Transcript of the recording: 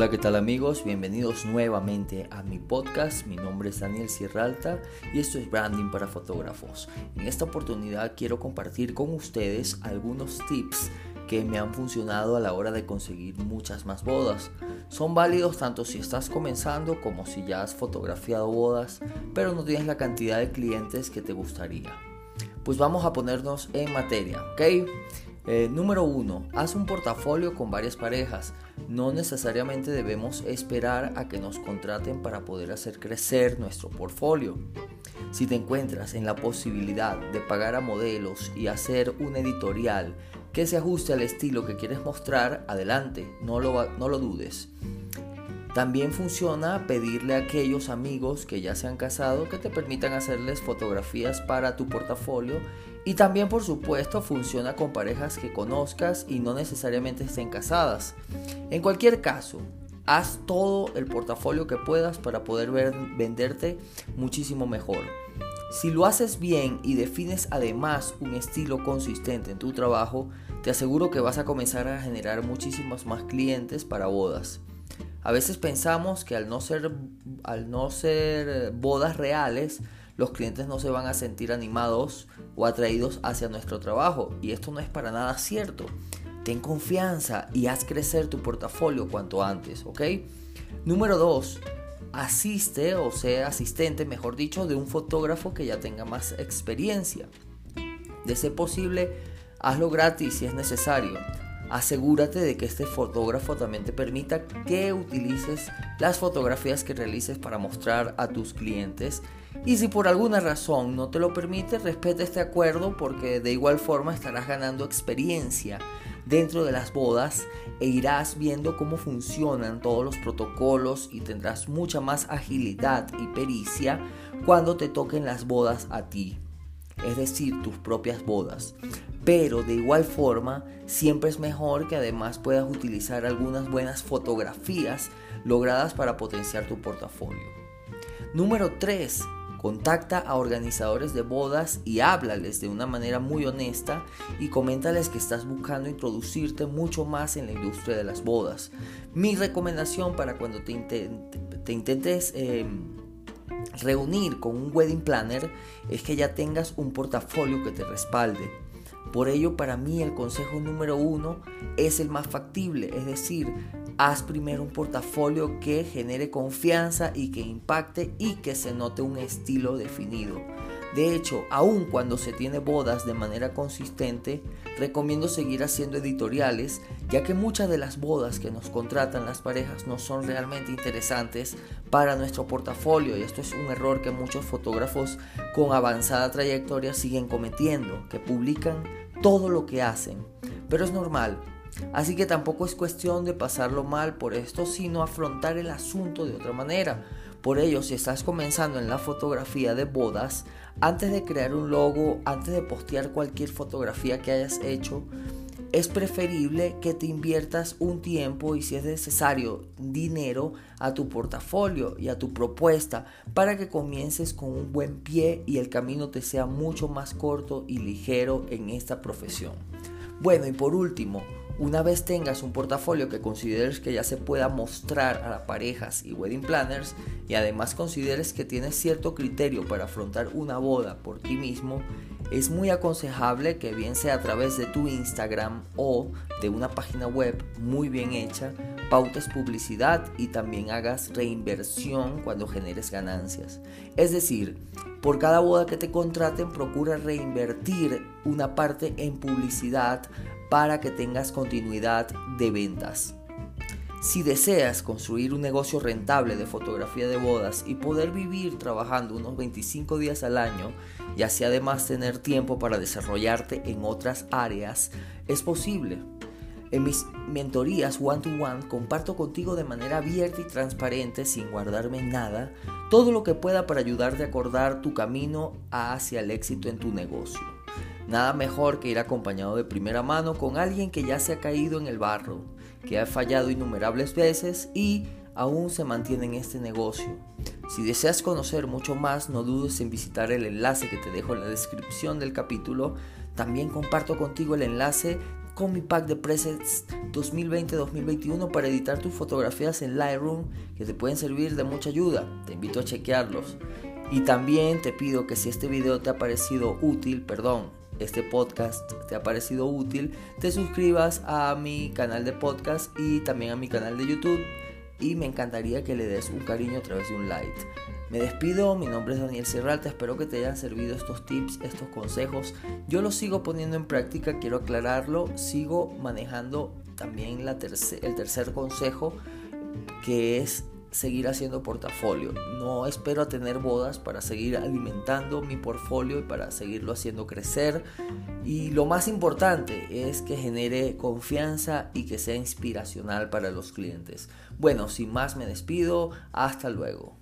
Hola, ¿qué tal amigos? Bienvenidos nuevamente a mi podcast. Mi nombre es Daniel Sierralta y esto es Branding para Fotógrafos. En esta oportunidad quiero compartir con ustedes algunos tips que me han funcionado a la hora de conseguir muchas más bodas. Son válidos tanto si estás comenzando como si ya has fotografiado bodas, pero no tienes la cantidad de clientes que te gustaría. Pues vamos a ponernos en materia, ¿ok? Eh, número 1. Haz un portafolio con varias parejas. No necesariamente debemos esperar a que nos contraten para poder hacer crecer nuestro portfolio. Si te encuentras en la posibilidad de pagar a modelos y hacer un editorial que se ajuste al estilo que quieres mostrar, adelante, no lo, no lo dudes. También funciona pedirle a aquellos amigos que ya se han casado que te permitan hacerles fotografías para tu portafolio y también por supuesto funciona con parejas que conozcas y no necesariamente estén casadas. En cualquier caso, haz todo el portafolio que puedas para poder venderte muchísimo mejor. Si lo haces bien y defines además un estilo consistente en tu trabajo, te aseguro que vas a comenzar a generar muchísimos más clientes para bodas. A veces pensamos que al no ser, al no ser eh, bodas reales, los clientes no se van a sentir animados o atraídos hacia nuestro trabajo. Y esto no es para nada cierto. Ten confianza y haz crecer tu portafolio cuanto antes, ¿ok? Número 2. Asiste o sea asistente, mejor dicho, de un fotógrafo que ya tenga más experiencia. De ser posible, hazlo gratis si es necesario asegúrate de que este fotógrafo también te permita que utilices las fotografías que realices para mostrar a tus clientes. Y si por alguna razón no te lo permite, respeta este acuerdo porque de igual forma estarás ganando experiencia dentro de las bodas e irás viendo cómo funcionan todos los protocolos y tendrás mucha más agilidad y pericia cuando te toquen las bodas a ti, es decir, tus propias bodas. Pero de igual forma, siempre es mejor que además puedas utilizar algunas buenas fotografías logradas para potenciar tu portafolio. Número 3. Contacta a organizadores de bodas y háblales de una manera muy honesta y coméntales que estás buscando introducirte mucho más en la industria de las bodas. Mi recomendación para cuando te, intentes em, reunir con un wedding planner es que ya tengas un portafolio que te respalde. Por ello, para mí el consejo número uno es el más factible, es decir, haz primero un portafolio que genere confianza y que impacte y que se note un estilo definido. De hecho, aun cuando se tiene bodas de manera consistente, recomiendo seguir haciendo editoriales, ya que muchas de las bodas que nos contratan las parejas no son realmente interesantes para nuestro portafolio y esto es un error que muchos fotógrafos con avanzada trayectoria siguen cometiendo, que publican todo lo que hacen. Pero es normal, Así que tampoco es cuestión de pasarlo mal por esto, sino afrontar el asunto de otra manera. Por ello, si estás comenzando en la fotografía de bodas, antes de crear un logo, antes de postear cualquier fotografía que hayas hecho, es preferible que te inviertas un tiempo y si es necesario dinero a tu portafolio y a tu propuesta para que comiences con un buen pie y el camino te sea mucho más corto y ligero en esta profesión. Bueno, y por último, una vez tengas un portafolio que consideres que ya se pueda mostrar a parejas y wedding planners y además consideres que tienes cierto criterio para afrontar una boda por ti mismo, es muy aconsejable que bien sea a través de tu Instagram o de una página web muy bien hecha, pautes publicidad y también hagas reinversión cuando generes ganancias. Es decir, por cada boda que te contraten, procura reinvertir una parte en publicidad para que tengas continuidad de ventas. Si deseas construir un negocio rentable de fotografía de bodas y poder vivir trabajando unos 25 días al año y así además tener tiempo para desarrollarte en otras áreas, es posible. En mis mentorías one-to-one comparto contigo de manera abierta y transparente, sin guardarme nada, todo lo que pueda para ayudarte a acordar tu camino hacia el éxito en tu negocio. Nada mejor que ir acompañado de primera mano con alguien que ya se ha caído en el barro, que ha fallado innumerables veces y aún se mantiene en este negocio. Si deseas conocer mucho más, no dudes en visitar el enlace que te dejo en la descripción del capítulo. También comparto contigo el enlace con mi pack de presets 2020-2021 para editar tus fotografías en Lightroom que te pueden servir de mucha ayuda. Te invito a chequearlos. Y también te pido que si este video te ha parecido útil, perdón, este podcast te ha parecido útil, te suscribas a mi canal de podcast y también a mi canal de YouTube. Y me encantaría que le des un cariño a través de un like. Me despido, mi nombre es Daniel Serralta, espero que te hayan servido estos tips, estos consejos. Yo los sigo poniendo en práctica, quiero aclararlo, sigo manejando también la el tercer consejo que es seguir haciendo portafolio. No espero a tener bodas para seguir alimentando mi portfolio y para seguirlo haciendo crecer. Y lo más importante es que genere confianza y que sea inspiracional para los clientes. Bueno, sin más me despido. Hasta luego.